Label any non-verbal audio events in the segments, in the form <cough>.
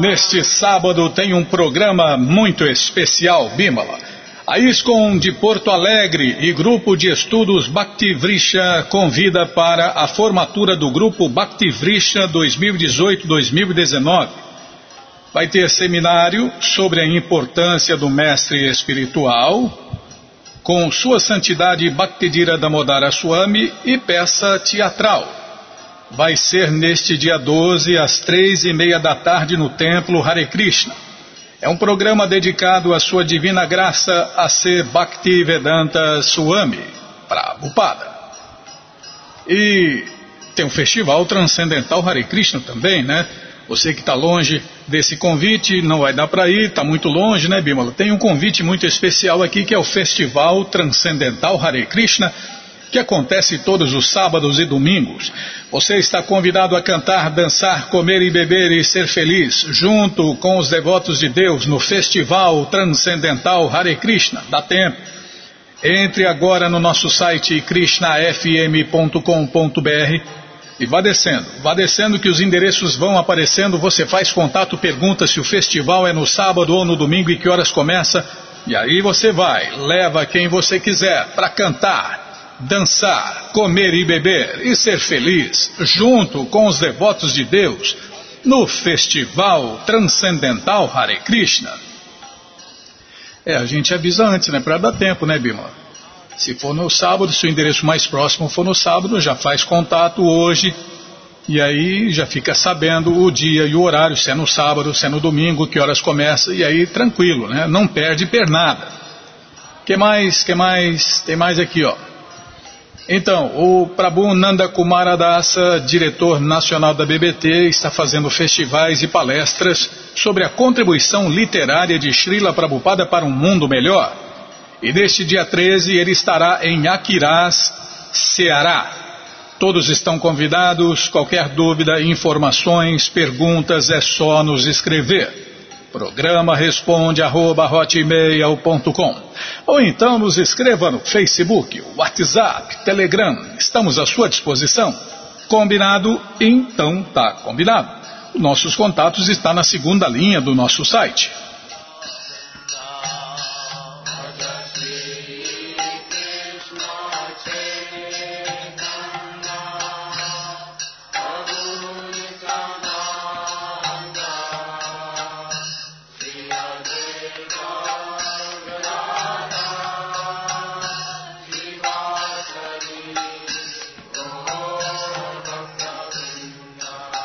Neste sábado tem um programa muito especial, Bimala. A ISCOM de Porto Alegre e Grupo de Estudos Bhaktivrisha convida para a formatura do Grupo Bhaktivrisha 2018-2019. Vai ter seminário sobre a importância do mestre espiritual, com Sua Santidade Bhaktidira Damodara Swami e peça teatral vai ser neste dia 12, às três e meia da tarde, no Templo Hare Krishna. É um programa dedicado à sua divina graça a ser Bhaktivedanta Swami, Prabhupada. E tem um festival transcendental Hare Krishna também, né? Você que está longe desse convite, não vai dar para ir, está muito longe, né, Bimala? Tem um convite muito especial aqui que é o Festival Transcendental Hare Krishna que acontece todos os sábados e domingos. Você está convidado a cantar, dançar, comer e beber e ser feliz, junto com os devotos de Deus no Festival Transcendental Hare Krishna. Dá tempo. Entre agora no nosso site krishnafm.com.br e vá descendo, vá descendo que os endereços vão aparecendo, você faz contato, pergunta se o festival é no sábado ou no domingo e que horas começa, e aí você vai, leva quem você quiser para cantar, dançar, comer e beber e ser feliz junto com os devotos de Deus no Festival Transcendental Hare Krishna. É, a gente avisa antes, né? Para dar tempo, né, Bima? Se for no sábado, se o endereço mais próximo for no sábado, já faz contato hoje e aí já fica sabendo o dia e o horário, se é no sábado, se é no domingo, que horas começa, e aí tranquilo, né? Não perde pernada. Que mais? Que mais? Tem mais aqui, ó. Então, o Prabhu Nanda Kumaradasa, diretor nacional da BBT, está fazendo festivais e palestras sobre a contribuição literária de Srila Prabhupada para um mundo melhor. E neste dia 13 ele estará em Aquiraz, Ceará. Todos estão convidados, qualquer dúvida, informações, perguntas, é só nos escrever. Programa responde arroba hotmail.com ou então nos escreva no Facebook, WhatsApp, Telegram, estamos à sua disposição. Combinado? Então tá combinado. Nossos contatos estão na segunda linha do nosso site.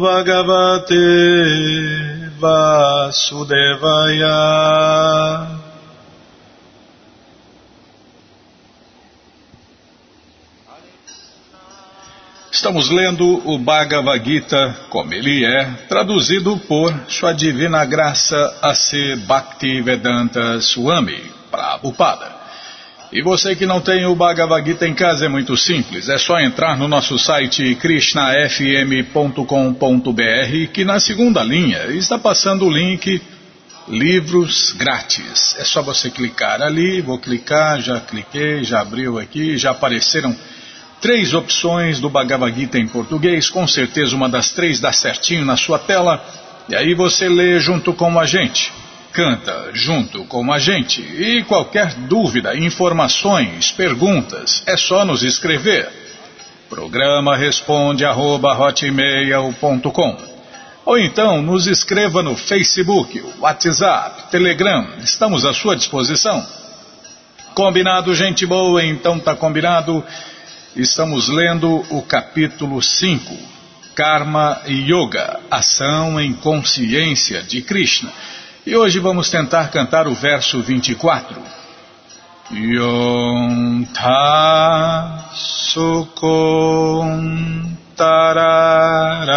Bhagavate Vasudevaya Estamos lendo o Bhagavad Gita como ele é, traduzido por Sua Divina Graça A.C. Bhaktivedanta Swami Prabhupada. E você que não tem o Bhagavad Gita em casa é muito simples, é só entrar no nosso site krishnafm.com.br que na segunda linha está passando o link livros grátis. É só você clicar ali, vou clicar, já cliquei, já abriu aqui, já apareceram três opções do Bhagavad Gita em português, com certeza uma das três dá certinho na sua tela, e aí você lê junto com a gente canta junto com a gente. E qualquer dúvida, informações, perguntas, é só nos escrever. Programa responde arroba, Ou então nos escreva no Facebook, WhatsApp, Telegram, estamos à sua disposição. Combinado, gente boa? Então tá combinado. Estamos lendo o capítulo 5, Karma Yoga, ação em consciência de Krishna. E hoje vamos tentar cantar o verso 24. Yom ta sukum tararama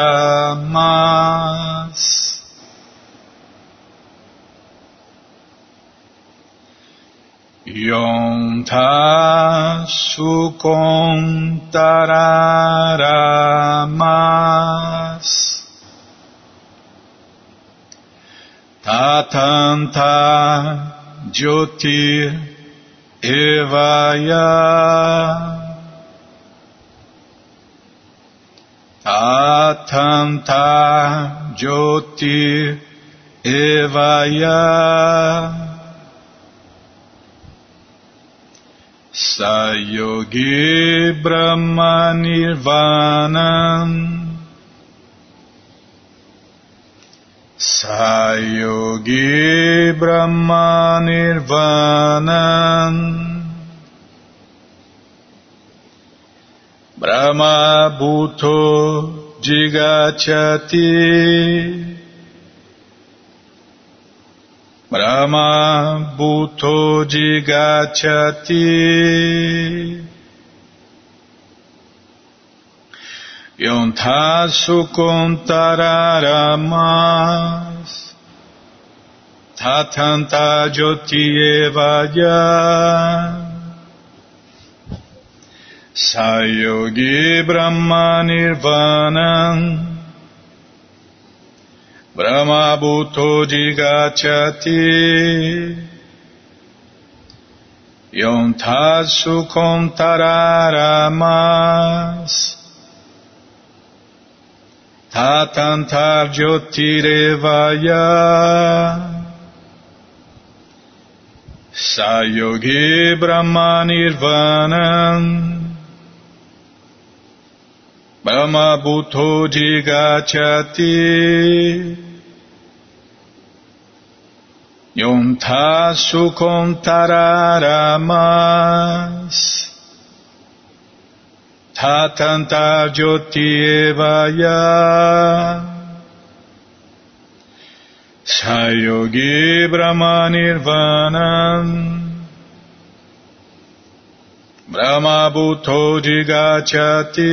Yonta sukontararamas Tatanta jyotir evaya Tatanta jyotir evaya Sayogi Brahma Nirvanam Sayogi Brahma Nirvanam Brahma Bhuto Jigachati. Brahma Bhuto Digachati Yontasu Kontararamas Tatanta Jyoti Evaya Sayogi Brahma Nirvanam. Brahma Bhuto Digachati Yontatsu Kontararamas Tatantar Jyotirevaya Sayogi Brahma Nirvanam Brahma Bhuto Digachati Yontasu Kontararamas Tatanta Jyoti Evaya Sayogi Brahma Nirvanam. Brahma Bhuto Digachati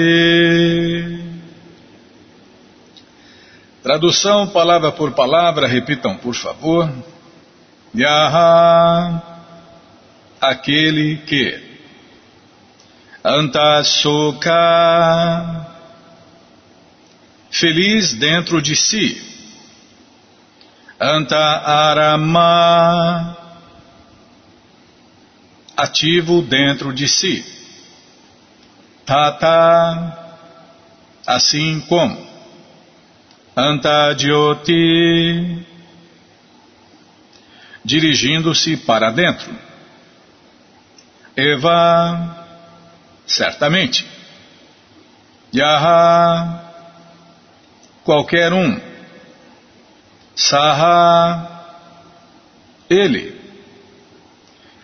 Tradução palavra por palavra, repitam por favor. Yaha, aquele que Antasoka, feliz dentro de si. Anta Arama, ativo dentro de si. Tata, assim como. Anta Jyoti, dirigindo-se para dentro. Eva, certamente. Yaha, qualquer um. Saha, ele.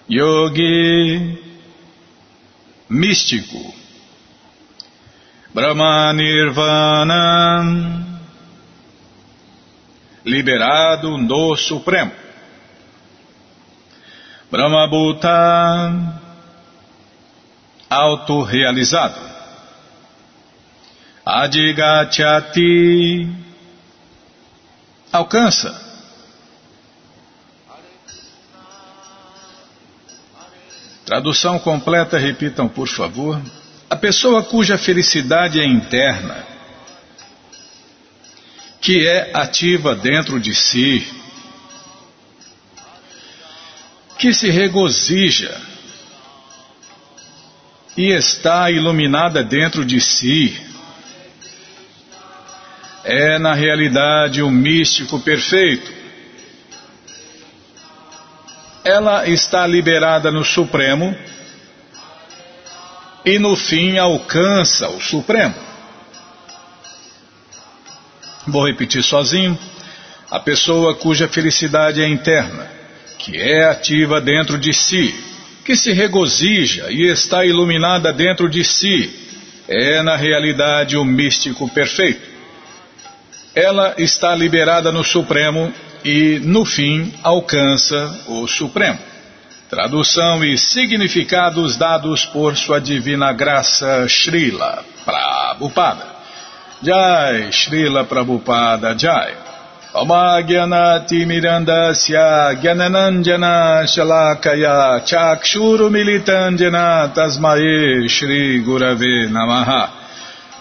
Yogi, místico. Brahma Nirvana, liberado no Supremo. Brahmabhuta, autorrealizado. Adigachati, alcança. Tradução completa, repitam por favor. A pessoa cuja felicidade é interna, que é ativa dentro de si, que se regozija e está iluminada dentro de si. É, na realidade, o místico perfeito. Ela está liberada no Supremo e, no fim, alcança o Supremo. Vou repetir sozinho. A pessoa cuja felicidade é interna que é ativa dentro de si, que se regozija e está iluminada dentro de si, é na realidade o místico perfeito. Ela está liberada no Supremo e, no fim, alcança o Supremo. Tradução e significados dados por Sua Divina Graça Srila Prabhupada. Jai, Srila Prabhupada Jai. Gyananandjana Shalakaya Chakshuru Militandjana Tasmae Shri Gurave Namaha.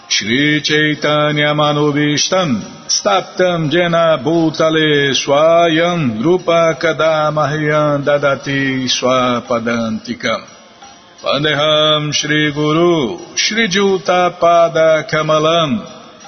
Shri Chaitanya Manubishtam Staptam Jena Bhutale Swayam Rupa Kadamahyam Dadati Swapadantikam. Vandeham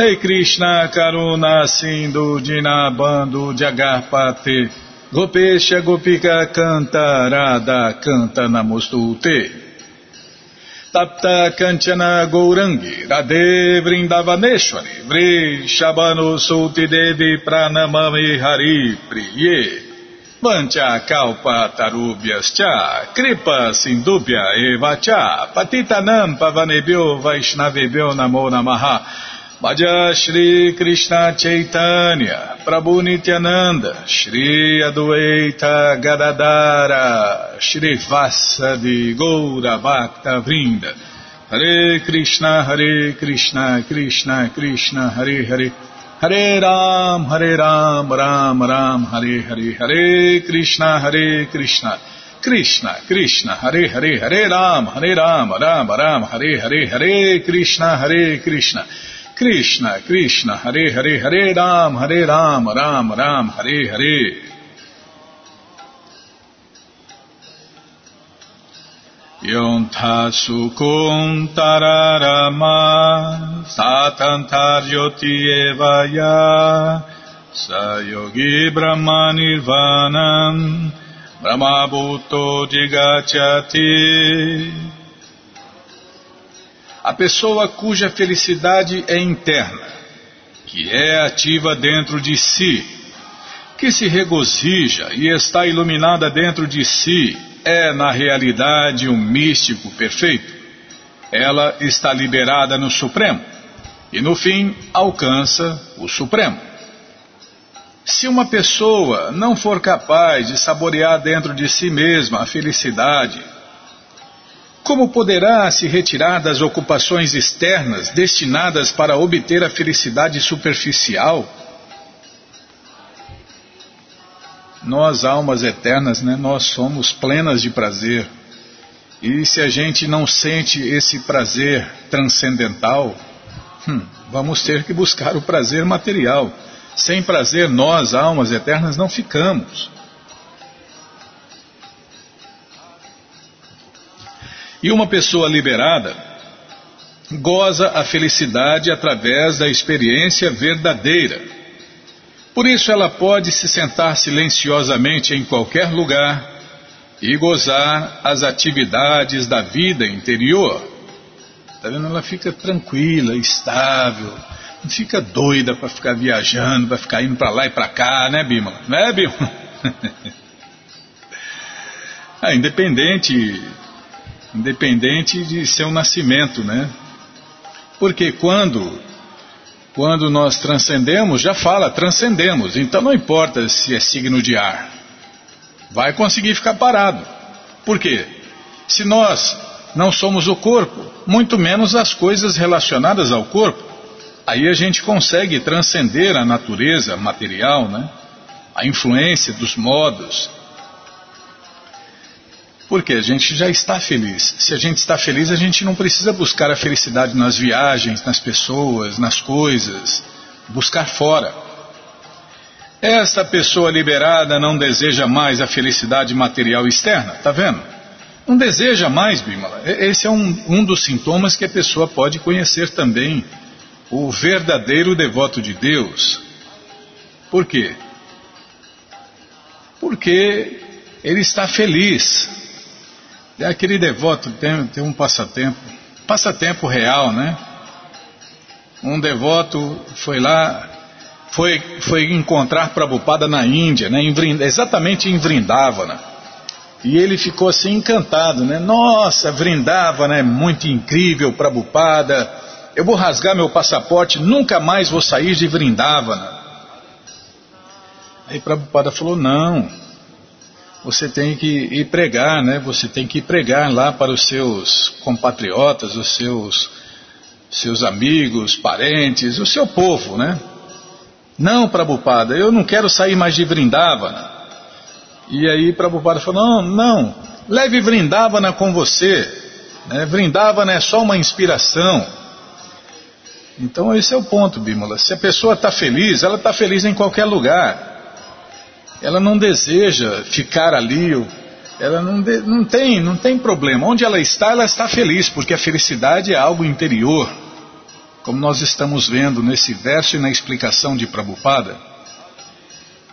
Rei Krishna Karuna Sindhu Dinabando Jagarpate Gopesha Gopika Canta Radha Canta Namostute. Tapta Kanchana Gourangi Radhe Vrindavaneshwari Vri Shabano Sulti Devi Pranamami Hari Priye. Mancha Kalpa Tarubhyas Cha Kripa Sindubhya Eva Cha Patitanam Pavanebhyo Vaishnavebhyo Namo Namaha Bhaja Shri Krishna Chaitanya Prabhu Nityananda Shri Adueita Gadadara Shri Vasadi Goura Bhakta Vrinda. Hare Krishna Hare Krishna Krishna Krishna Hare Hare. Hare Ram Hare Ram Ram Ram Hare Hare. Hare Krishna Hare Krishna. Krishna Krishna Hare Hare. Hare Ram Hare Ram Ram Ram. Hare Hare Hare Krishna Hare Krishna Krishna, Krishna, Hare Hare, Hare Ram, Hare Ram, Ram Ram, Hare Hare. Tararama satantaryoti evaya sayogi brahma nirvanam brahma bhuto digachati a pessoa cuja felicidade é interna, que é ativa dentro de si, que se regozija e está iluminada dentro de si, é na realidade um místico perfeito. Ela está liberada no Supremo e no fim alcança o Supremo. Se uma pessoa não for capaz de saborear dentro de si mesma a felicidade, como poderá se retirar das ocupações externas destinadas para obter a felicidade superficial? Nós, almas eternas, né, nós somos plenas de prazer. E se a gente não sente esse prazer transcendental, hum, vamos ter que buscar o prazer material. Sem prazer, nós, almas eternas, não ficamos. E uma pessoa liberada goza a felicidade através da experiência verdadeira. Por isso ela pode se sentar silenciosamente em qualquer lugar e gozar as atividades da vida interior. Está vendo? Ela fica tranquila, estável, não fica doida para ficar viajando, para ficar indo para lá e para cá, né, Bima? Não é, Bima? <laughs> ah, independente independente de seu nascimento, né? Porque quando quando nós transcendemos, já fala, transcendemos, então não importa se é signo de ar, vai conseguir ficar parado. Por quê? Se nós não somos o corpo, muito menos as coisas relacionadas ao corpo, aí a gente consegue transcender a natureza material, né? A influência dos modos, porque a gente já está feliz. Se a gente está feliz, a gente não precisa buscar a felicidade nas viagens, nas pessoas, nas coisas, buscar fora. Esta pessoa liberada não deseja mais a felicidade material externa, tá vendo? Não deseja mais, Bimala. Esse é um, um dos sintomas que a pessoa pode conhecer também o verdadeiro devoto de Deus. Por quê? Porque ele está feliz. É aquele devoto tem, tem um passatempo, passatempo real, né? Um devoto foi lá, foi, foi encontrar Prabhupada na Índia, né? Em exatamente em Vrindavana. E ele ficou assim encantado, né? Nossa, Vrindavana é muito incrível, Prabhupada. Eu vou rasgar meu passaporte, nunca mais vou sair de Vrindavana. Aí Prabhupada falou: Não, você tem que ir pregar, né? Você tem que ir pregar lá para os seus compatriotas, os seus, seus amigos, parentes, o seu povo, né? Não, Prabhupada, eu não quero sair mais de Vrindavana. E aí Prabhupada falou, não, não, leve Vrindavana com você. Né? Vrindavana é só uma inspiração. Então esse é o ponto, Bímola. Se a pessoa está feliz, ela está feliz em qualquer lugar. Ela não deseja ficar ali, ela não, de, não, tem, não tem problema. Onde ela está, ela está feliz, porque a felicidade é algo interior como nós estamos vendo nesse verso e na explicação de Prabhupada.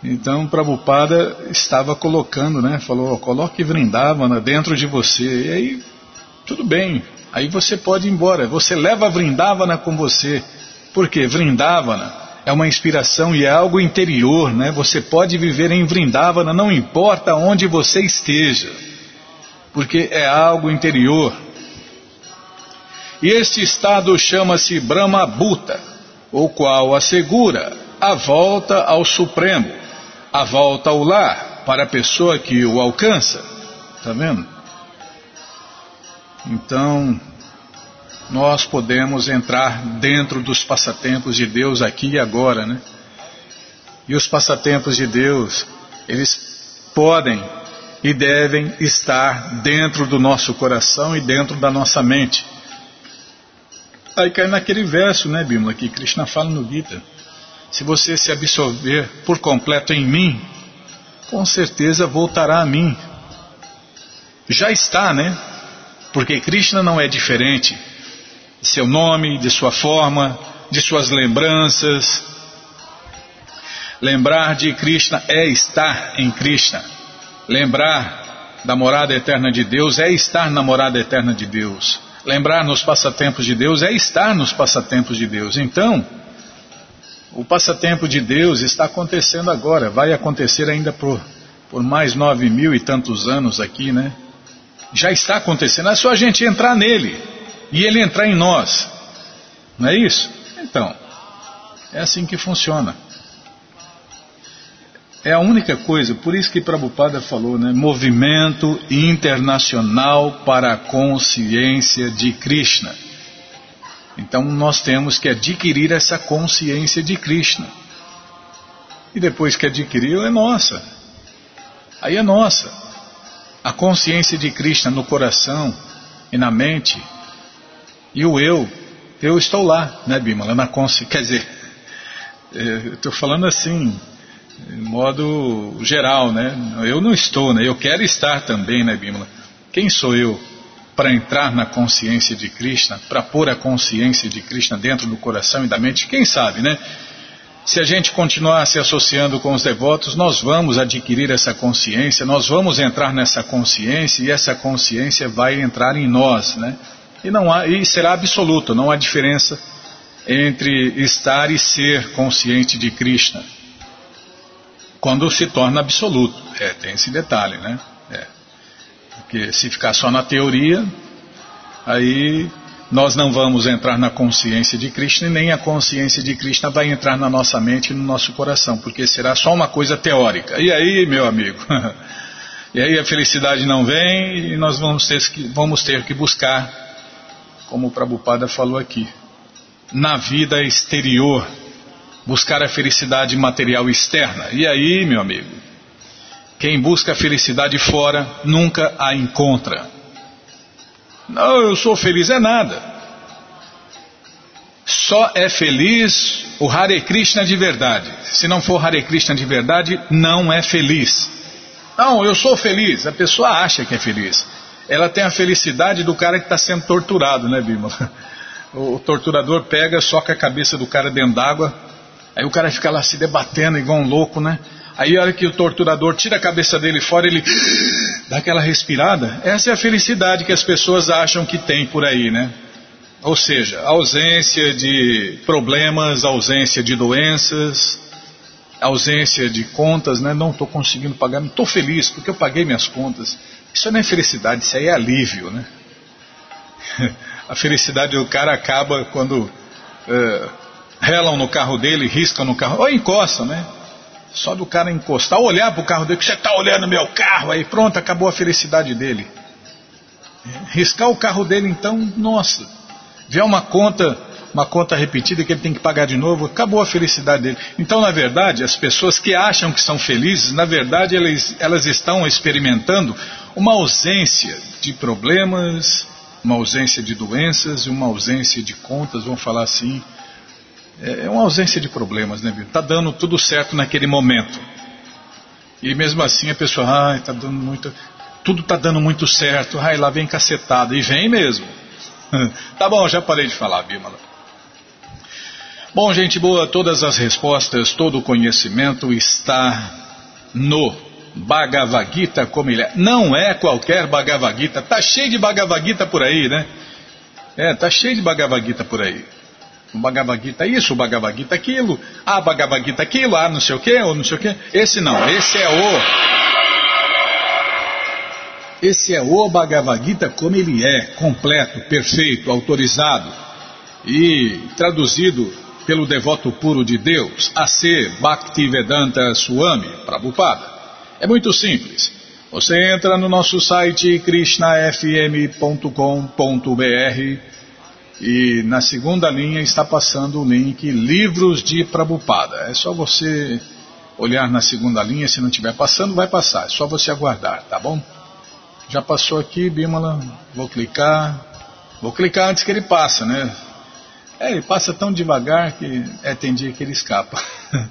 Então Prabhupada estava colocando, né? Falou, coloque Vrindavana dentro de você. E aí, tudo bem. Aí você pode ir embora. Você leva Vrindavana com você. Porque Vrindavana é uma inspiração e é algo interior, né? Você pode viver em Vrindavana, não importa onde você esteja. Porque é algo interior. E este estado chama-se Brahma Bhuta, o qual assegura a volta ao Supremo, a volta ao lar para a pessoa que o alcança. Está vendo? Então, nós podemos entrar dentro dos passatempos de Deus aqui e agora, né? E os passatempos de Deus, eles podem e devem estar dentro do nosso coração e dentro da nossa mente. Aí cai naquele verso, né, Bimla, que Krishna fala no Gita. Se você se absorver por completo em mim, com certeza voltará a mim. Já está, né? Porque Krishna não é diferente de seu nome, de sua forma, de suas lembranças. Lembrar de Krishna é estar em Krishna. Lembrar da morada eterna de Deus é estar na morada eterna de Deus. Lembrar nos passatempos de Deus é estar nos passatempos de Deus. Então, o passatempo de Deus está acontecendo agora, vai acontecer ainda por, por mais nove mil e tantos anos aqui, né? Já está acontecendo, é só a gente entrar nele e ele entrar em nós. Não é isso? Então, é assim que funciona. É a única coisa, por isso que Prabhupada falou, né? Movimento internacional para a consciência de Krishna. Então nós temos que adquirir essa consciência de Krishna. E depois que adquiriu, é nossa. Aí é nossa. A consciência de Krishna no coração e na mente. E o eu, eu estou lá, né, Bimala? Na consciência. Quer dizer, eu estou falando assim, em modo geral, né? Eu não estou, né? Eu quero estar também, né, Bimala? Quem sou eu para entrar na consciência de Krishna, para pôr a consciência de Krishna dentro do coração e da mente? Quem sabe, né? Se a gente continuar se associando com os devotos, nós vamos adquirir essa consciência, nós vamos entrar nessa consciência e essa consciência vai entrar em nós, né? E não há, e será absoluto, não há diferença entre estar e ser consciente de Krishna quando se torna absoluto. É, tem esse detalhe, né? É. Porque se ficar só na teoria, aí nós não vamos entrar na consciência de Krishna e nem a consciência de Krishna vai entrar na nossa mente e no nosso coração, porque será só uma coisa teórica. E aí, meu amigo? <laughs> e aí a felicidade não vem e nós vamos ter que, vamos ter que buscar, como o Prabhupada falou aqui, na vida exterior buscar a felicidade material externa. E aí, meu amigo, quem busca a felicidade fora nunca a encontra. Não, eu sou feliz, é nada. Só é feliz o Hare Krishna de verdade. Se não for Hare Krishna de verdade, não é feliz. Não, eu sou feliz. A pessoa acha que é feliz. Ela tem a felicidade do cara que está sendo torturado, né, Bima? O torturador pega, soca a cabeça do cara dentro d'água, Aí o cara fica lá se debatendo igual um louco, né? Aí a hora que o torturador tira a cabeça dele fora, ele dá aquela respirada. Essa é a felicidade que as pessoas acham que tem por aí, né? Ou seja, ausência de problemas, ausência de doenças, ausência de contas, né? Não estou conseguindo pagar, não estou feliz porque eu paguei minhas contas. Isso não é felicidade, isso aí é alívio, né? <laughs> A felicidade do cara acaba quando é, relam no carro dele, riscam no carro, ou encostam, né? Só do cara encostar, olhar para o carro dele, que você está olhando meu carro, aí pronto, acabou a felicidade dele. Riscar o carro dele, então, nossa, vier uma conta, uma conta repetida que ele tem que pagar de novo, acabou a felicidade dele. Então, na verdade, as pessoas que acham que são felizes, na verdade, elas, elas estão experimentando uma ausência de problemas, uma ausência de doenças, uma ausência de contas, vamos falar assim. É, é uma ausência de problemas, né, Está dando tudo certo naquele momento. E mesmo assim a pessoa, ai, tá dando muito, tudo está dando muito certo, ai, lá vem cacetada, e vem mesmo. <laughs> tá bom, já parei de falar, Bímola. Bom, gente boa, todas as respostas, todo o conhecimento está no Bhagavad Gita como ele é. Não é qualquer Bhagavad Gita, tá cheio de Bhagavad Gita por aí, né? É, tá cheio de Bhagavad Gita por aí. O Bhagavad Gita isso, o Bhagavad Gita aquilo, ah, Bhagavad Gita aquilo, ah, não sei o que, ou não sei o que. Esse não, esse é o. Esse é o Bhagavad Gita como ele é, completo, perfeito, autorizado e traduzido pelo devoto puro de Deus, A.C. Bhaktivedanta Swami Prabhupada. É muito simples. Você entra no nosso site krishnafm.com.br e na segunda linha está passando o link Livros de Prabupada. É só você olhar na segunda linha, se não estiver passando, vai passar. É só você aguardar, tá bom? Já passou aqui, Bímola. Vou clicar. Vou clicar antes que ele passa, né? É, ele passa tão devagar que é, tem dia que ele escapa. <laughs>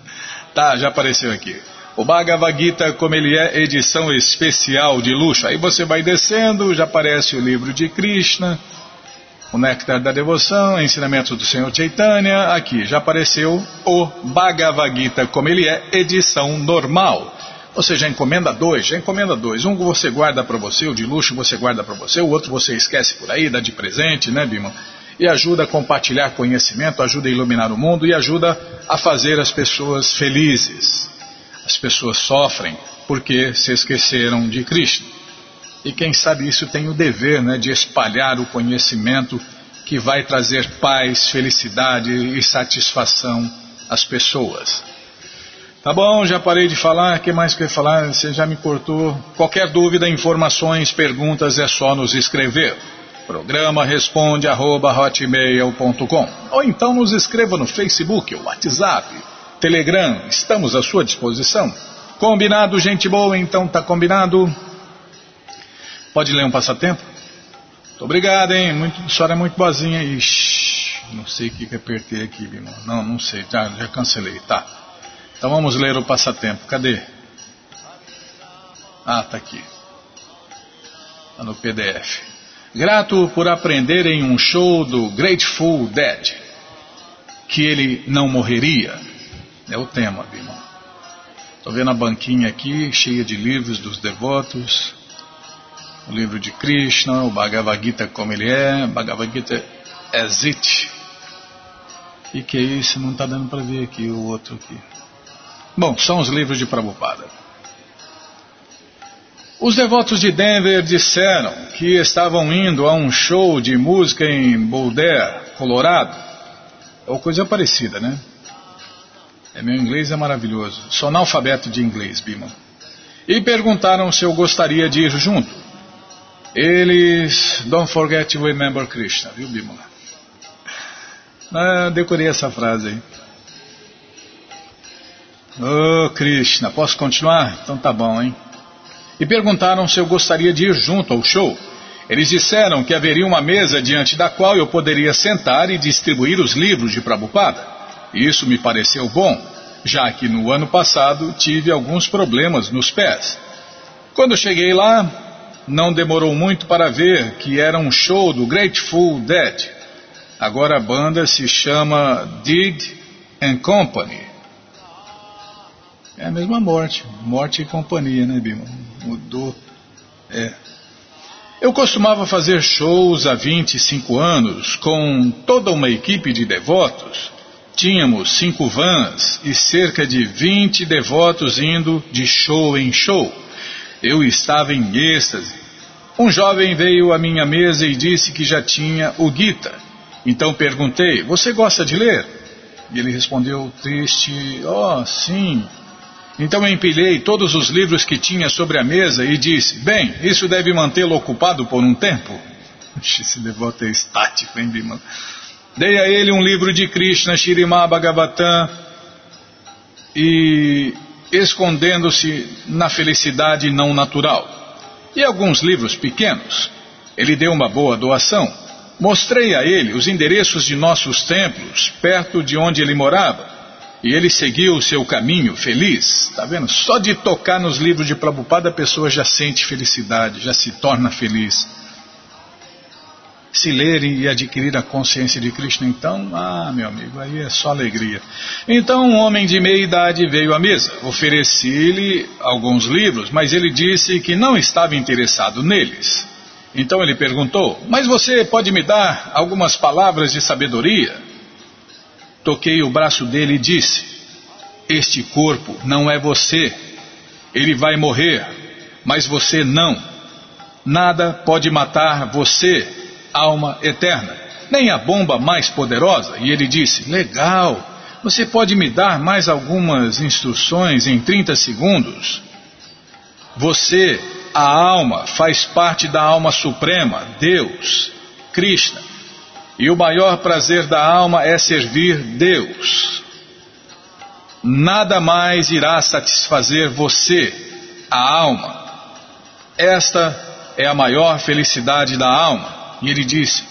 tá, já apareceu aqui. O Bhagavad Gita, como ele é, edição especial de luxo. Aí você vai descendo, já aparece o livro de Krishna o Néctar da Devoção, Ensinamento do Senhor Chaitanya, aqui já apareceu o Bhagavad Gita como ele é, edição normal. Você já encomenda dois, já encomenda dois. Um você guarda para você, o de luxo você guarda para você, o outro você esquece por aí, dá de presente, né, Bima? E ajuda a compartilhar conhecimento, ajuda a iluminar o mundo e ajuda a fazer as pessoas felizes. As pessoas sofrem porque se esqueceram de Cristo. E quem sabe isso tem o dever né, de espalhar o conhecimento que vai trazer paz, felicidade e satisfação às pessoas. Tá bom, já parei de falar. O que mais quer falar? Você já me cortou. Qualquer dúvida, informações, perguntas é só nos escrever. Programa responde arroba, hotmail.com ou então nos escreva no Facebook, WhatsApp, Telegram. Estamos à sua disposição. Combinado, gente boa? Então tá combinado. Pode ler um passatempo? Muito obrigado, hein? Muito, a senhora é muito boazinha. Ixi, não sei o que, que apertei aqui. Não, não sei. Já, já cancelei. Tá. Então vamos ler o passatempo. Cadê? Ah, tá aqui. Tá no PDF. Grato por aprender em um show do Grateful Dead que ele não morreria. É o tema, irmão. Estou vendo a banquinha aqui, cheia de livros dos devotos o livro de Krishna, o Bhagavad Gita como ele é, Bhagavad Gita as it. E que é isso? Não está dando para ver aqui o outro aqui. Bom, são os livros de Prabhupada. Os devotos de Denver disseram que estavam indo a um show de música em Boulder, Colorado. Ou coisa parecida, né? É, meu inglês é maravilhoso. Sou analfabeto de inglês, Bima. E perguntaram se eu gostaria de ir junto. Eles, don't forget to remember Krishna, viu, Bimala? Ah, decorei essa frase aí. Oh, Krishna, posso continuar? Então tá bom, hein? E perguntaram se eu gostaria de ir junto ao show. Eles disseram que haveria uma mesa diante da qual eu poderia sentar e distribuir os livros de Prabhupada. Isso me pareceu bom, já que no ano passado tive alguns problemas nos pés. Quando cheguei lá, não demorou muito para ver que era um show do Grateful Dead. Agora a banda se chama Did and Company. É a mesma morte, morte e companhia, né, Bima? Mudou. É. Eu costumava fazer shows há 25 anos com toda uma equipe de devotos. Tínhamos cinco vans e cerca de 20 devotos indo de show em show. Eu estava em êxtase Um jovem veio à minha mesa e disse que já tinha o Gita. Então perguntei: Você gosta de ler? E ele respondeu triste: Oh, sim. Então empilhei todos os livros que tinha sobre a mesa e disse: Bem, isso deve mantê-lo ocupado por um tempo. <laughs> Esse devoto é estático, hein, Bima? Dei a ele um livro de Krishna, Shirimá Bhagavatam, e escondendo-se na felicidade não natural. E alguns livros pequenos. Ele deu uma boa doação. Mostrei a ele os endereços de nossos templos, perto de onde ele morava. E ele seguiu o seu caminho feliz. Está vendo? Só de tocar nos livros de Prabhupada a pessoa já sente felicidade, já se torna feliz se ler e adquirir a consciência de Krishna, então, ah, meu amigo, aí é só alegria. Então, um homem de meia idade veio à mesa. Ofereci-lhe alguns livros, mas ele disse que não estava interessado neles. Então ele perguntou: Mas você pode me dar algumas palavras de sabedoria? Toquei o braço dele e disse: Este corpo não é você. Ele vai morrer, mas você não. Nada pode matar você alma eterna, nem a bomba mais poderosa. E ele disse: Legal, você pode me dar mais algumas instruções em 30 segundos? Você, a alma, faz parte da alma suprema, Deus, Krishna. E o maior prazer da alma é servir Deus. Nada mais irá satisfazer você, a alma. Esta é a maior felicidade da alma. E ele disse: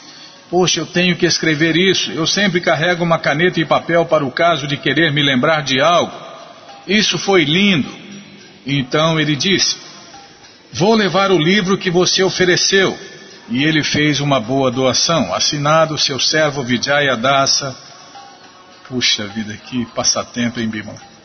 Poxa, eu tenho que escrever isso. Eu sempre carrego uma caneta e papel para o caso de querer me lembrar de algo. Isso foi lindo. Então ele disse: Vou levar o livro que você ofereceu. E ele fez uma boa doação. Assinado seu servo Vijaya Dasa. Puxa vida, que passatempo, hein, Bimala?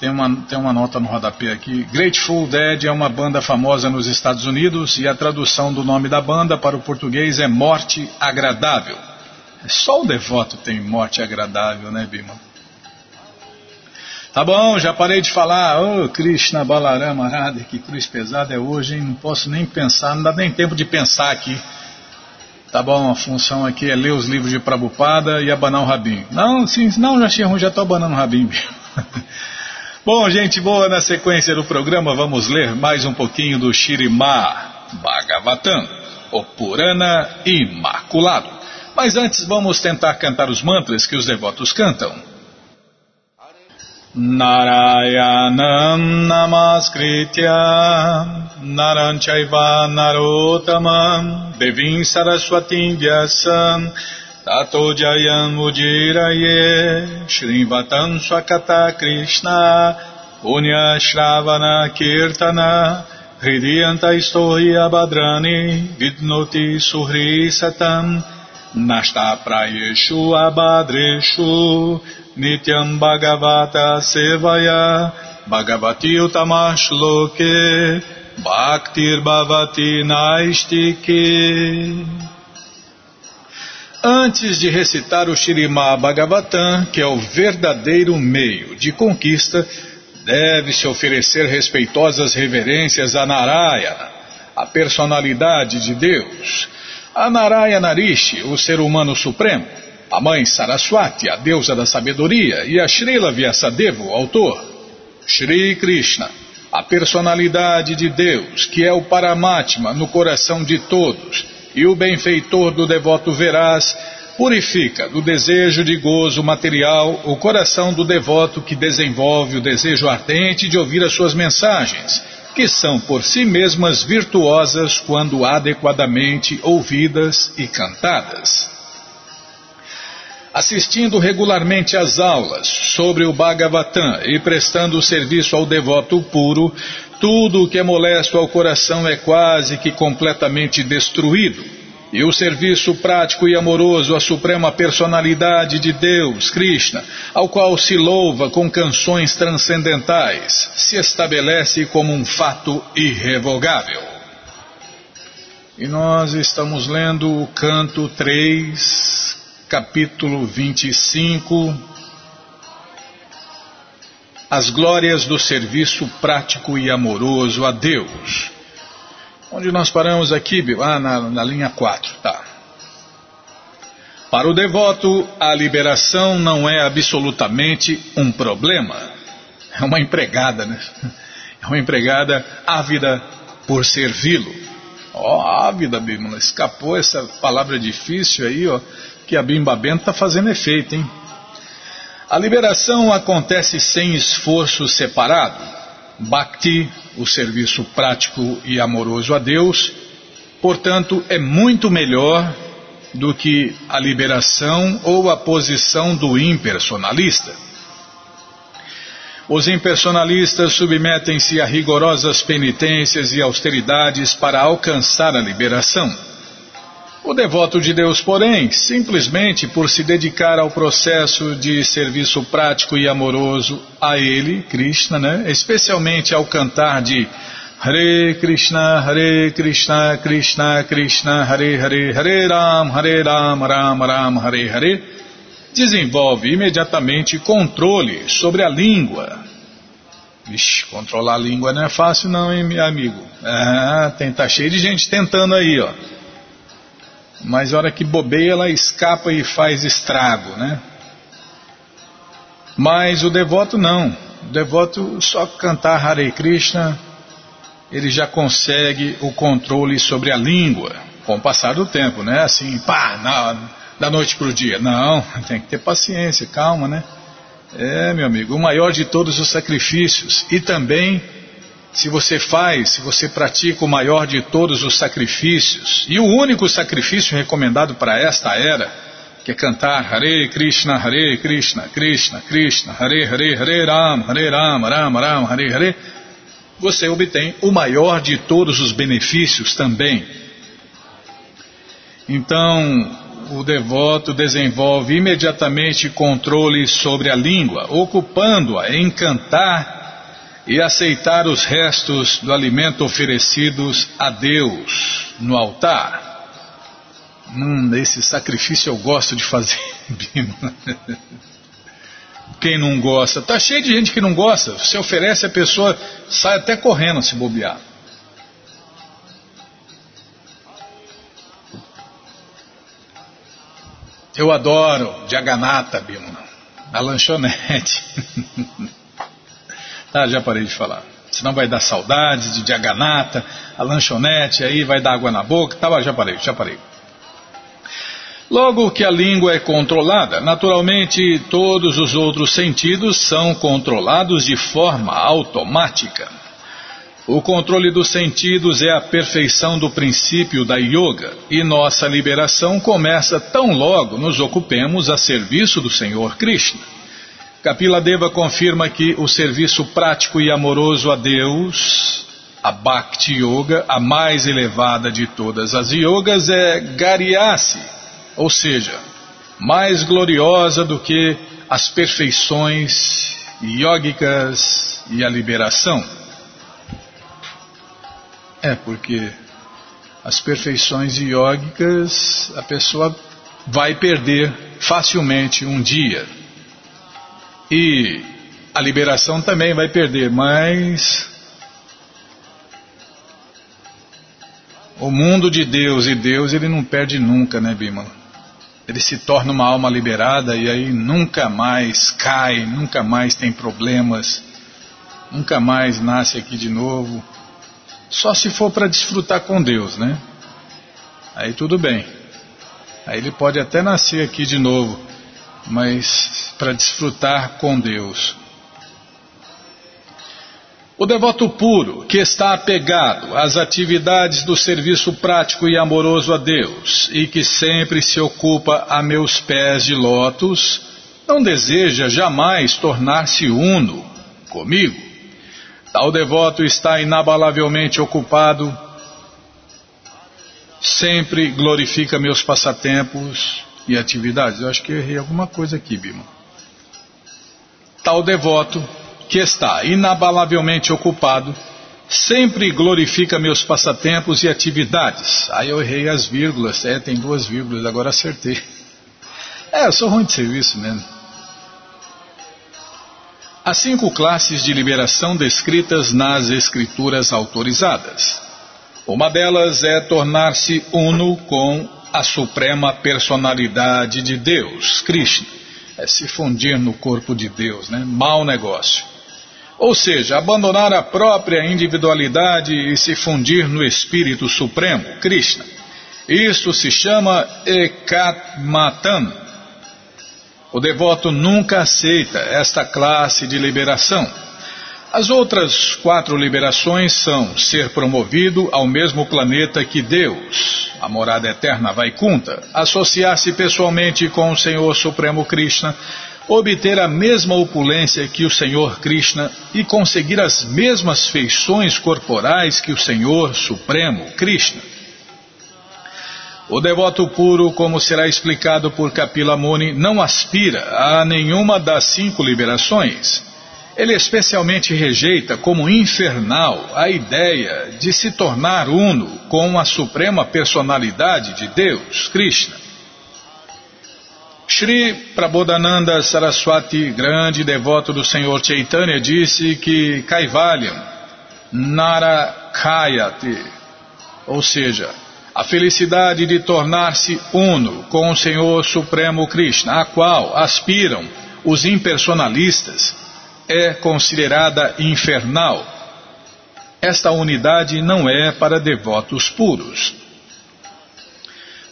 Tem uma, tem uma nota no rodapé aqui. Grateful Dead é uma banda famosa nos Estados Unidos e a tradução do nome da banda para o português é Morte Agradável. Só o devoto tem morte agradável, né, Bima? Tá bom, já parei de falar. Oh, Krishna Balarama Radha, que cruz pesada é hoje, hein? Não posso nem pensar, não dá nem tempo de pensar aqui. Tá bom, a função aqui é ler os livros de Prabhupada e abanar o rabinho. Não, sim, não, já ruim, já estou abanando o rabinho. <laughs> Bom, gente boa, na sequência do programa vamos ler mais um pouquinho do Shirimá Bhagavatam, o Purana Imaculado. Mas antes vamos tentar cantar os mantras que os devotos cantam. Narayanam Namaskritya Naranchaiva Narotamam Devim Saraswatim Vyasam Tato Jayam Ujiraye Shrivatam Swakata Krishna Punya Shravana Kirtana Hridiyanta Istohi Abhadrani Vidnoti Suhri Satam Nasta Prayeshu Abhadreshu Nityam Bhagavata Sevaya Bhagavati Utamash Loke Bhaktir Bhavati Naistike Antes de recitar o Shirimá Bhagavatam, que é o verdadeiro meio de conquista, deve-se oferecer respeitosas reverências a Narayana, a personalidade de Deus, a Narayana Rishi, o ser humano supremo, a mãe Saraswati, a deusa da sabedoria, e a Srila Vyasadeva, o autor. Shri Krishna, a personalidade de Deus, que é o Paramatma no coração de todos e o benfeitor do devoto veraz purifica do desejo de gozo material o coração do devoto que desenvolve o desejo ardente de ouvir as suas mensagens, que são por si mesmas virtuosas quando adequadamente ouvidas e cantadas. Assistindo regularmente às aulas sobre o Bhagavatam e prestando serviço ao devoto puro, tudo o que é molesto ao coração é quase que completamente destruído. E o serviço prático e amoroso à suprema personalidade de Deus, Krishna, ao qual se louva com canções transcendentais, se estabelece como um fato irrevogável. E nós estamos lendo o canto 3, capítulo 25 as glórias do serviço prático e amoroso a Deus. Onde nós paramos aqui, ah, na, na linha 4, tá. Para o devoto, a liberação não é absolutamente um problema. É uma empregada, né? É uma empregada ávida por servi-lo. Ó, oh, ávida, Bímola, escapou essa palavra difícil aí, ó, que a Bimba Bento está fazendo efeito, hein? A liberação acontece sem esforço separado. Bhakti, o serviço prático e amoroso a Deus, portanto, é muito melhor do que a liberação ou a posição do impersonalista. Os impersonalistas submetem-se a rigorosas penitências e austeridades para alcançar a liberação. O devoto de Deus, porém, simplesmente por se dedicar ao processo de serviço prático e amoroso a Ele, Krishna, né? especialmente ao cantar de Hare Krishna, Hare Krishna, Krishna Krishna, Hare Hare, Hare Ram, Hare Ram, Ram Ram, Hare Hare, desenvolve imediatamente controle sobre a língua. Vixe, controlar a língua não é fácil não, hein, amigo? Ah, tem, tá cheio de gente tentando aí, ó. Mas a hora que bobeia, ela escapa e faz estrago, né? Mas o devoto não. O devoto só cantar Hare Krishna, ele já consegue o controle sobre a língua com o passar do tempo, né? Assim, pá, na, da noite para o dia. Não, <laughs> tem que ter paciência, calma, né? É, meu amigo, o maior de todos os sacrifícios. E também, se você faz, se você pratica o maior de todos os sacrifícios, e o único sacrifício recomendado para esta era, que é cantar Hare Krishna, Hare Krishna, Krishna, Krishna, Hare Hare, Hare Ram, Hare Ram, Ram Ram, Hare Hare você obtém o maior de todos os benefícios também. Então, o devoto desenvolve imediatamente controle sobre a língua, ocupando-a em cantar e aceitar os restos do alimento oferecidos a Deus no altar. Hum, esse sacrifício eu gosto de fazer, <laughs> quem não gosta. Tá cheio de gente que não gosta. Você oferece, a pessoa sai até correndo se bobear. Eu adoro Diaganata, Bima. A lanchonete. <laughs> ah, já parei de falar. Senão vai dar saudades de Diaganata, a lanchonete, aí vai dar água na boca. Tá, já parei, já parei. Logo que a língua é controlada, naturalmente todos os outros sentidos são controlados de forma automática. O controle dos sentidos é a perfeição do princípio da yoga e nossa liberação começa tão logo nos ocupemos a serviço do Senhor Krishna. Kapila Deva confirma que o serviço prático e amoroso a Deus, a Bhakti Yoga, a mais elevada de todas as yogas, é Garyasi ou seja, mais gloriosa do que as perfeições yógicas e a liberação. É porque as perfeições yógicas a pessoa vai perder facilmente um dia. E a liberação também vai perder, mas o mundo de Deus e Deus ele não perde nunca, né, Bima? ele se torna uma alma liberada e aí nunca mais cai, nunca mais tem problemas, nunca mais nasce aqui de novo. Só se for para desfrutar com Deus, né? Aí tudo bem. Aí ele pode até nascer aqui de novo, mas para desfrutar com Deus. O devoto puro, que está apegado às atividades do serviço prático e amoroso a Deus e que sempre se ocupa a meus pés de lótus, não deseja jamais tornar-se uno comigo. Tal devoto está inabalavelmente ocupado, sempre glorifica meus passatempos e atividades. Eu acho que errei alguma coisa aqui, Bima. Tal devoto que está inabalavelmente ocupado, sempre glorifica meus passatempos e atividades. Aí eu errei as vírgulas, é, tem duas vírgulas, agora acertei. É, eu sou ruim de serviço mesmo. Há cinco classes de liberação descritas nas escrituras autorizadas. Uma delas é tornar-se uno com a suprema personalidade de Deus, Krishna. É se fundir no corpo de Deus, né? Mau negócio. Ou seja, abandonar a própria individualidade e se fundir no Espírito Supremo, Krishna. Isto se chama Ekatmatan. O devoto nunca aceita esta classe de liberação as outras quatro liberações são ser promovido ao mesmo planeta que Deus, a morada eterna Vaikunta, associar-se pessoalmente com o Senhor Supremo Krishna, obter a mesma opulência que o Senhor Krishna. E conseguir as mesmas feições corporais que o Senhor Supremo Krishna. O devoto puro, como será explicado por Kapila Muni, não aspira a nenhuma das cinco liberações ele especialmente rejeita como infernal a ideia de se tornar uno com a suprema personalidade de Deus, Krishna. Shri Prabodhananda Saraswati, grande devoto do Senhor Chaitanya, disse que Kaivalyam Narakayati, ou seja, a felicidade de tornar-se uno com o Senhor Supremo Krishna, a qual aspiram os impersonalistas, é considerada infernal. Esta unidade não é para devotos puros.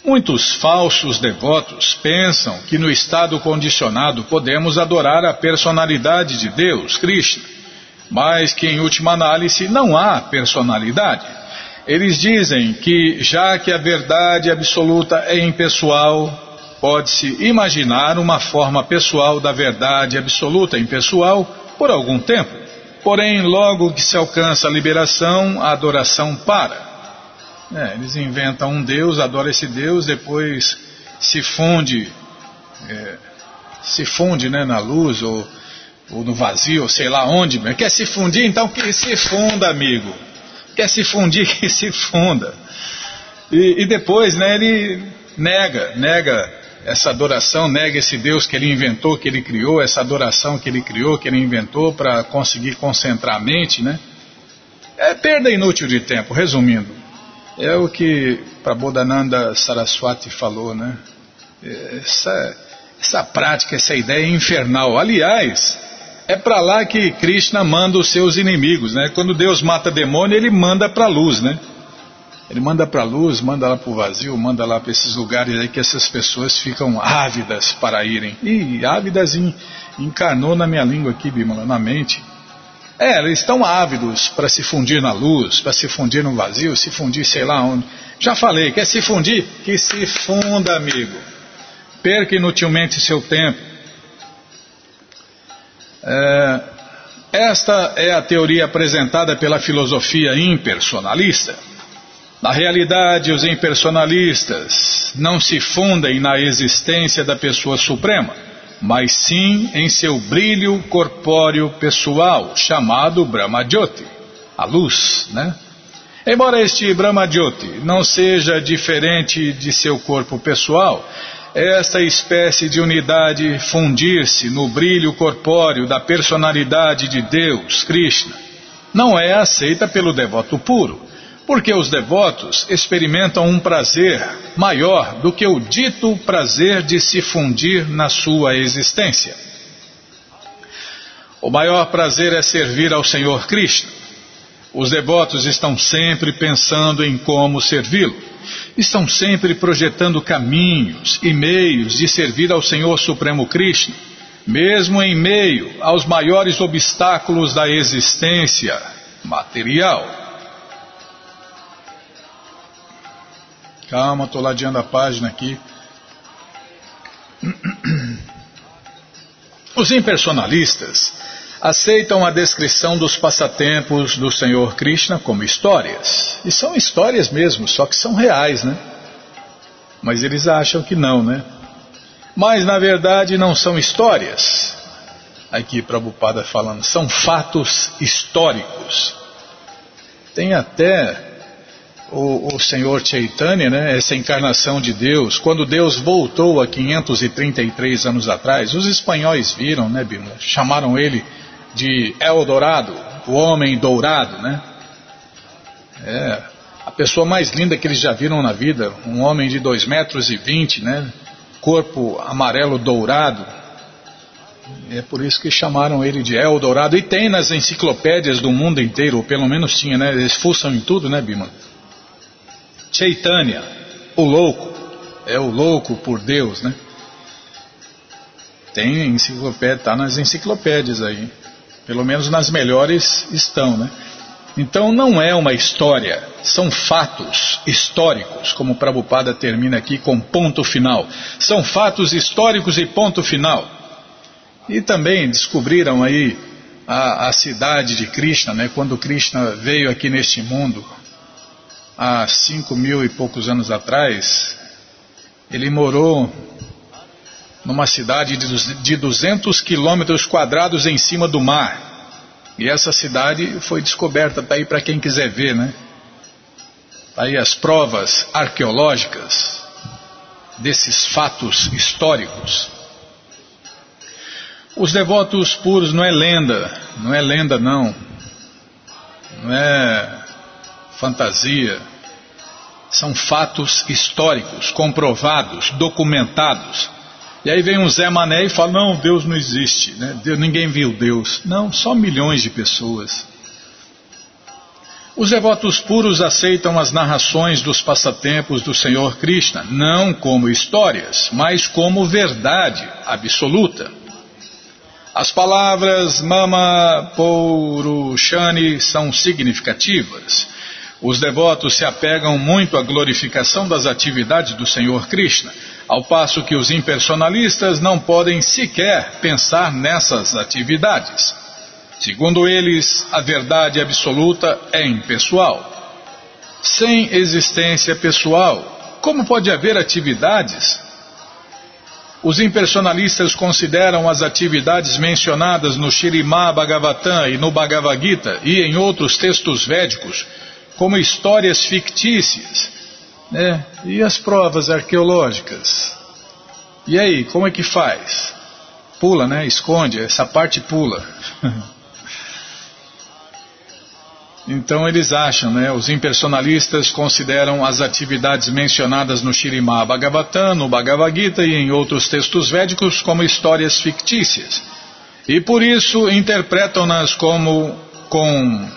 Muitos falsos devotos pensam que no estado condicionado podemos adorar a personalidade de Deus, Krishna, mas que em última análise não há personalidade. Eles dizem que, já que a verdade absoluta é impessoal, pode-se imaginar uma forma pessoal da verdade absoluta impessoal por algum tempo. Porém, logo que se alcança a liberação, a adoração para. É, eles inventam um Deus, adoram esse Deus, depois se funde, é, se funde né, na luz ou, ou no vazio, ou sei lá onde. Quer se fundir? Então que se funda, amigo. Quer se fundir? <laughs> Que se funda. E, e depois né, ele nega, nega essa adoração, nega esse Deus que ele inventou, que ele criou, essa adoração que ele criou, que ele inventou para conseguir concentrar a mente, né? É perda inútil de tempo, resumindo. É o que Prabodhananda Saraswati falou, né? Essa, essa prática, essa ideia é infernal. Aliás, é para lá que Krishna manda os seus inimigos, né? Quando Deus mata demônio, ele manda para a luz, né? Ele manda para a luz, manda lá para o vazio, manda lá para esses lugares aí que essas pessoas ficam ávidas para irem. E ávidas in, encarnou na minha língua aqui, Bimala, na mente. É, eles estão ávidos para se fundir na luz, para se fundir no vazio, se fundir sei lá onde. Já falei, quer se fundir? Que se funda, amigo. Perca inutilmente seu tempo. É, esta é a teoria apresentada pela filosofia impersonalista. Na realidade, os impersonalistas não se fundem na existência da pessoa suprema, mas sim em seu brilho corpóreo pessoal, chamado Brahmajyoti, a luz, né? Embora este Brahmajyoti não seja diferente de seu corpo pessoal, esta espécie de unidade fundir-se no brilho corpóreo da personalidade de Deus, Krishna, não é aceita pelo devoto puro porque os devotos experimentam um prazer maior do que o dito prazer de se fundir na sua existência. O maior prazer é servir ao Senhor Krishna. Os devotos estão sempre pensando em como servi-lo. Estão sempre projetando caminhos e meios de servir ao Senhor Supremo Krishna, mesmo em meio aos maiores obstáculos da existência material. Calma, estou ladeando a página aqui. Os impersonalistas aceitam a descrição dos passatempos do Senhor Krishna como histórias. E são histórias mesmo, só que são reais, né? Mas eles acham que não, né? Mas na verdade não são histórias. Aqui Prabhupada falando, são fatos históricos. Tem até o, o Senhor Chaitanya, né, essa encarnação de Deus, quando Deus voltou há 533 anos atrás, os espanhóis viram, né, Bíblia? Chamaram ele de Eldorado, o homem dourado, né? É, pessoa mais linda que eles já viram na vida, um homem de 2 metros e 20, né? Corpo amarelo dourado. É por isso que chamaram ele de El Dourado. E tem nas enciclopédias do mundo inteiro, ou pelo menos tinha, né? Eles fuçam em tudo, né, Bima? Chaitanya, o louco. É o louco por Deus, né? Tem enciclopédia, tá nas enciclopédias aí. Pelo menos nas melhores estão, né? Então não é uma história, são fatos históricos, como o Prabhupada termina aqui com ponto final. São fatos históricos e ponto final. E também descobriram aí a, a cidade de Krishna, né? quando Krishna veio aqui neste mundo, há cinco mil e poucos anos atrás, ele morou numa cidade de 200 quilômetros quadrados em cima do mar. E essa cidade foi descoberta, está aí para quem quiser ver, né? Tá aí as provas arqueológicas desses fatos históricos. Os devotos puros não é lenda, não é lenda não, não é fantasia, são fatos históricos, comprovados, documentados. E aí vem um Zé Mané e fala: não, Deus não existe, né? Deus, ninguém viu Deus. Não, só milhões de pessoas. Os devotos puros aceitam as narrações dos passatempos do Senhor Krishna, não como histórias, mas como verdade absoluta. As palavras Mama Pourushani são significativas. Os devotos se apegam muito à glorificação das atividades do Senhor Krishna ao passo que os impersonalistas não podem sequer pensar nessas atividades. Segundo eles, a verdade absoluta é impessoal. Sem existência pessoal, como pode haver atividades? Os impersonalistas consideram as atividades mencionadas no Shirimá Bhagavatam e no Bhagavad Gita e em outros textos védicos como histórias fictícias né? E as provas arqueológicas? E aí, como é que faz? Pula, né? Esconde, essa parte pula. <laughs> então eles acham, né? Os impersonalistas consideram as atividades mencionadas no Shirimá Bhagavatam, no Bhagavad Gita e em outros textos védicos como histórias fictícias. E por isso interpretam-nas como com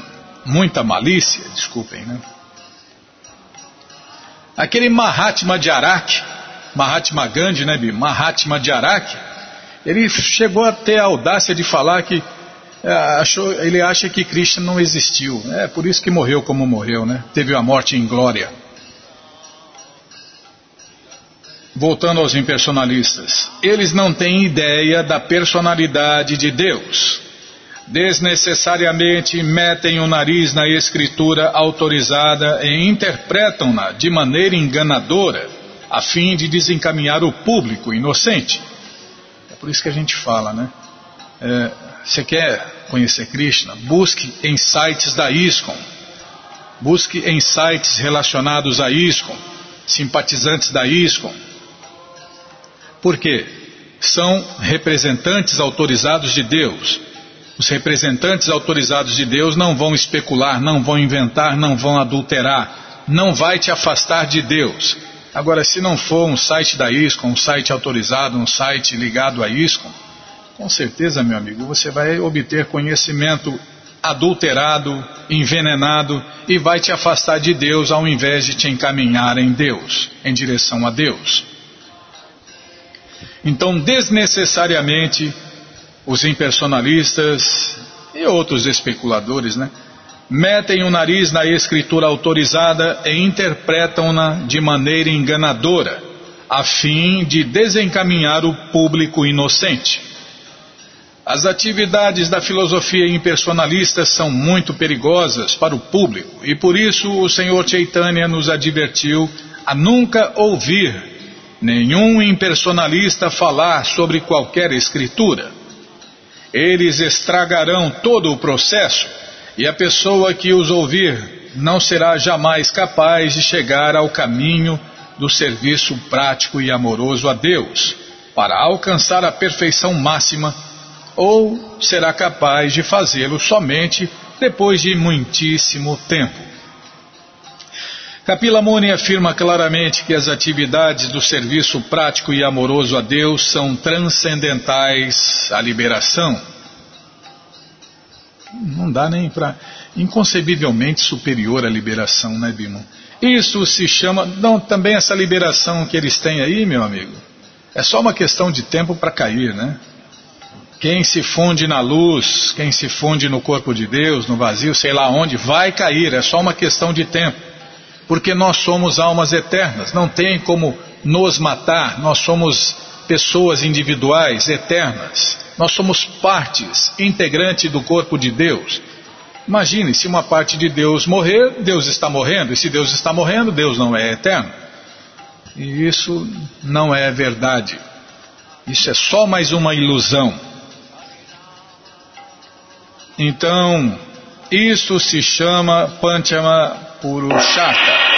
muita malícia, desculpem, né? Aquele Mahatma de Arak, Mahatma Gandhi, né, Bi? Mahatma de Arak, ele chegou a ter a audácia de falar que é, achou, ele acha que Krishna não existiu. É por isso que morreu como morreu, né? Teve a morte em glória. Voltando aos impersonalistas, eles não têm ideia da personalidade de Deus desnecessariamente metem o nariz na escritura autorizada e interpretam-na de maneira enganadora, a fim de desencaminhar o público inocente. É por isso que a gente fala, né? É, você quer conhecer Krishna? Busque em sites da ISKCON. Busque em sites relacionados a ISKCON, simpatizantes da ISKCON. Por quê? São representantes autorizados de Deus os representantes autorizados de Deus não vão especular, não vão inventar, não vão adulterar, não vai te afastar de Deus. Agora, se não for um site da ISCOM, um site autorizado, um site ligado à ISCOM, com certeza, meu amigo, você vai obter conhecimento adulterado, envenenado e vai te afastar de Deus ao invés de te encaminhar em Deus, em direção a Deus. Então, desnecessariamente, os impersonalistas e outros especuladores, né? Metem o nariz na escritura autorizada e interpretam-na de maneira enganadora, a fim de desencaminhar o público inocente. As atividades da filosofia impersonalista são muito perigosas para o público e por isso o Senhor Chaitanya nos advertiu a nunca ouvir nenhum impersonalista falar sobre qualquer escritura. Eles estragarão todo o processo e a pessoa que os ouvir não será jamais capaz de chegar ao caminho do serviço prático e amoroso a Deus para alcançar a perfeição máxima ou será capaz de fazê-lo somente depois de muitíssimo tempo. Kapila Muni afirma claramente que as atividades do serviço prático e amoroso a Deus são transcendentais à liberação. Não dá nem para. inconcebivelmente superior à liberação, né, Bimo? Isso se chama. Não, também essa liberação que eles têm aí, meu amigo, é só uma questão de tempo para cair, né? Quem se funde na luz, quem se funde no corpo de Deus, no vazio, sei lá onde, vai cair, é só uma questão de tempo. Porque nós somos almas eternas, não tem como nos matar, nós somos pessoas individuais, eternas. Nós somos partes integrantes do corpo de Deus. Imagine, se uma parte de Deus morrer, Deus está morrendo, e se Deus está morrendo, Deus não é eterno. E isso não é verdade. Isso é só mais uma ilusão. Então, isso se chama Panchama Purushaka.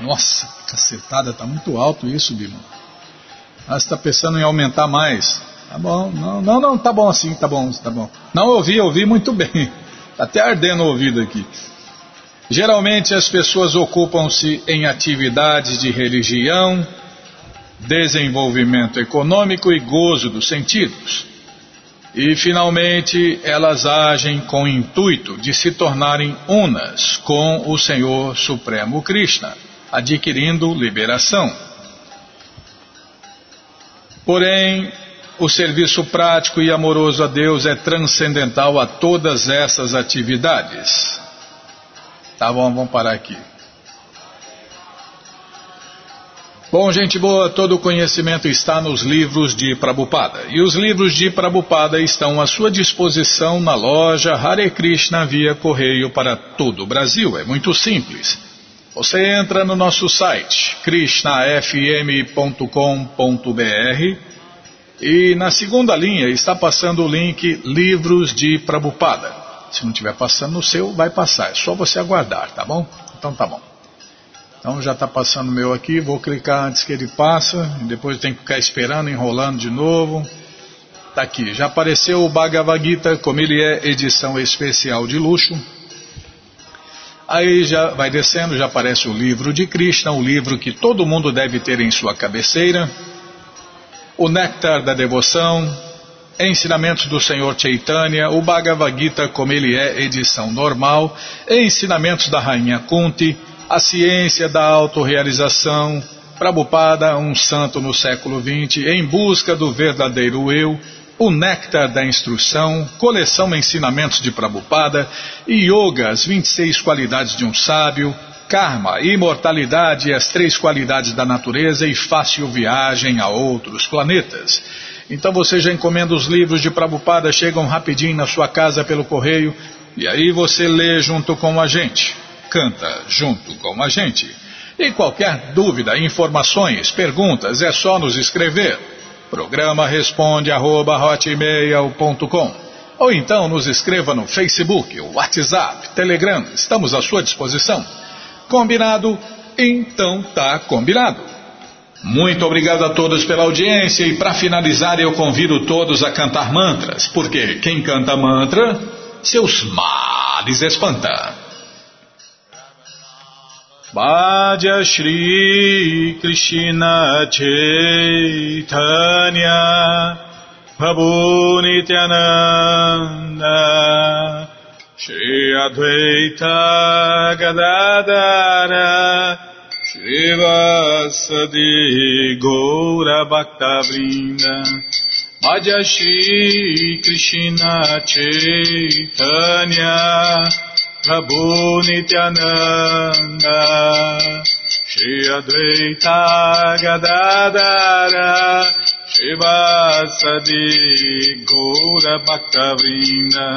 Nossa, cacetada, está muito alto isso, Bima. Ah, você está pensando em aumentar mais. Tá bom, não, não, não, tá bom assim, tá bom, tá bom. Não ouvi, ouvi muito bem. <laughs> Tá até ardendo o ouvido aqui. Geralmente as pessoas ocupam-se em atividades de religião, desenvolvimento econômico e gozo dos sentidos. E finalmente elas agem com o intuito de se tornarem unas com o Senhor Supremo Krishna, adquirindo liberação. Porém, o serviço prático e amoroso a Deus é transcendental a todas essas atividades. Tá bom, vamos parar aqui. Bom, gente boa, todo o conhecimento está nos livros de Prabupada. E os livros de Prabupada estão à sua disposição na loja Hare Krishna via correio para todo o Brasil. É muito simples. Você entra no nosso site krishnafm.com.br e na segunda linha está passando o link Livros de Prabupada. Se não estiver passando no seu, vai passar. É só você aguardar, tá bom? Então tá bom. Então já está passando o meu aqui, vou clicar antes que ele passa, depois tem que ficar esperando, enrolando de novo. Tá aqui, já apareceu o Bhagavad Gita, como ele é edição especial de luxo. Aí já vai descendo, já aparece o livro de Krishna, o livro que todo mundo deve ter em sua cabeceira o Néctar da Devoção, Ensinamentos do Senhor Chaitanya, o Bhagavad Gita como ele é, edição normal, Ensinamentos da Rainha Kunti, A Ciência da Autorealização, Prabhupada, um santo no século XX, Em Busca do Verdadeiro Eu, o Néctar da Instrução, Coleção Ensinamentos de Prabhupada, Yoga, as 26 qualidades de um sábio, karma, imortalidade as três qualidades da natureza e fácil viagem a outros planetas. Então você já encomenda os livros de Prabhupada, chegam rapidinho na sua casa pelo correio, e aí você lê junto com a gente, canta junto com a gente. E qualquer dúvida, informações, perguntas, é só nos escrever. Programa responde arroba, ou então nos escreva no Facebook, WhatsApp, Telegram, estamos à sua disposição. Combinado? Então tá combinado. Muito obrigado a todos pela audiência e para finalizar eu convido todos a cantar mantras, porque quem canta mantra, seus males espanta. Bhaja Shri Krishna Chaitanya Prabhu Nityananda Shri Advaita Gadadara Srivasadi Gaura Bhakta Vrinda Madhya Shri Krishna Chaitanya Prabhu Nityananda Shri Advaita Gadadara Srivasadi Gaura Bhakta Vrinda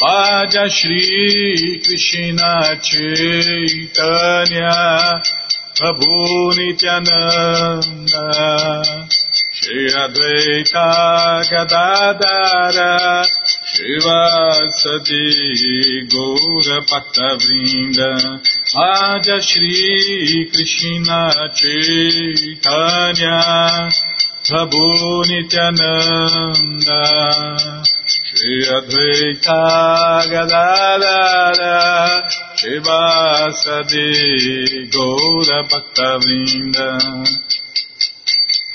Vaja Shri Krishna Chaitanya Prabhu Nityananda Shri Advaita Gadadara Srivasati Gaura Bhakta Vrinda Adya Shri Krishna Chaitanya Prabhu Nityananda Shri Advaita Gadadara Srivasati Gaura Bhakta Vrinda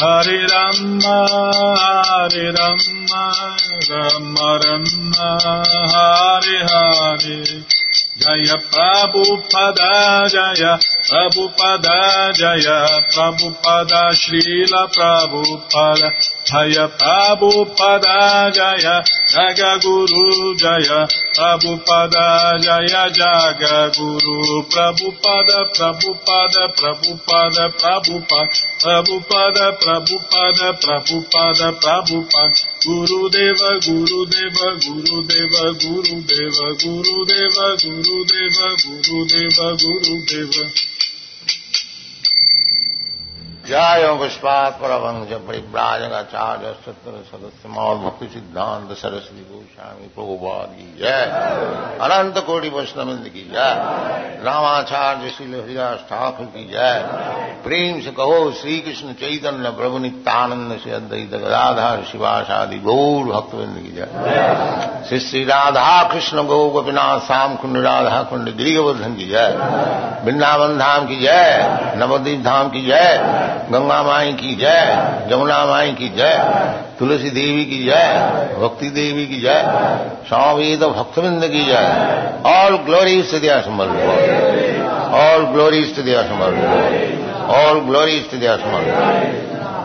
Hare Rama Hare Rama Rama Rama Hare Hare. Jaya Prabhupada Jaya Prabhupada Jaya Prabhupada Srila Prabhupada Jaya Prabhupada Jaya Jaga Guru Jaya Prabhupada Jaya Jaga Guru Prabhupada Prabhupada Prabhupada Prabhupada Prabhupada Prabhupada Prabhupada Prabhupada Guru Deva Guru Deva Guru Deva Guru Deva Guru Deva Guru Deva Guru Deva Guru Deva जय पुष्पात परभंज परिव्राजगाचार्य सत्र सदस्य मौल भक्ति सिद्धांत सरस्वती गोस्वामी प्रभुपाद की जय। अनंत कोटि वैष्णविंद की जय। रामाचार्य श्री हरिदास ठाकुर की जय। प्रेम से कहो श्री कृष्ण चैतन्य प्रभु नित्यानंद से अद्वैत गदाधार शिवाशादि गौर भक्तविंद की जय। श्री श्री राधा कृष्ण गौ गोपीनाथ श्याम कुंड राधा कुंड गिरिवर्धन की जय। वृंदावन धाम की जय। नवदीप धाम की जय। गंगा माई की जय जमुना माई की जय, तुलसी देवी की जय, भक्ति देवी की जय, स्वामीद भक्तविंद की जय। ऑल ग्लोरीज टू दिया ऑल ग्लोरीज टू दिया ऑल ग्लोरीज टू दिया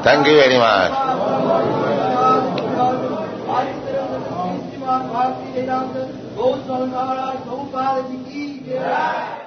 thank you very much Gau Maharaj गौपाल जी की जय